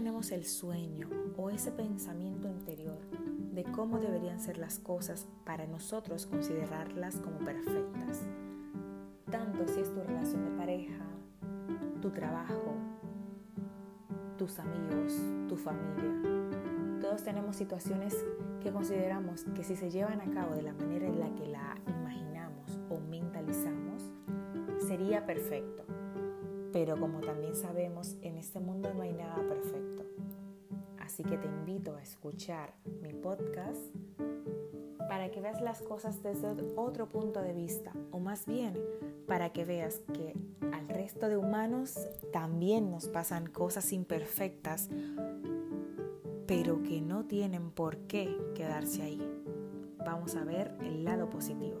tenemos el sueño o ese pensamiento interior de cómo deberían ser las cosas para nosotros considerarlas como perfectas. Tanto si es tu relación de pareja, tu trabajo, tus amigos, tu familia. Todos tenemos situaciones que consideramos que si se llevan a cabo de la manera en la que la imaginamos o mentalizamos, sería perfecto. Pero como también sabemos, en este mundo no hay nada perfecto. Así que te invito a escuchar mi podcast para que veas las cosas desde otro punto de vista, o más bien para que veas que al resto de humanos también nos pasan cosas imperfectas, pero que no tienen por qué quedarse ahí. Vamos a ver el lado positivo.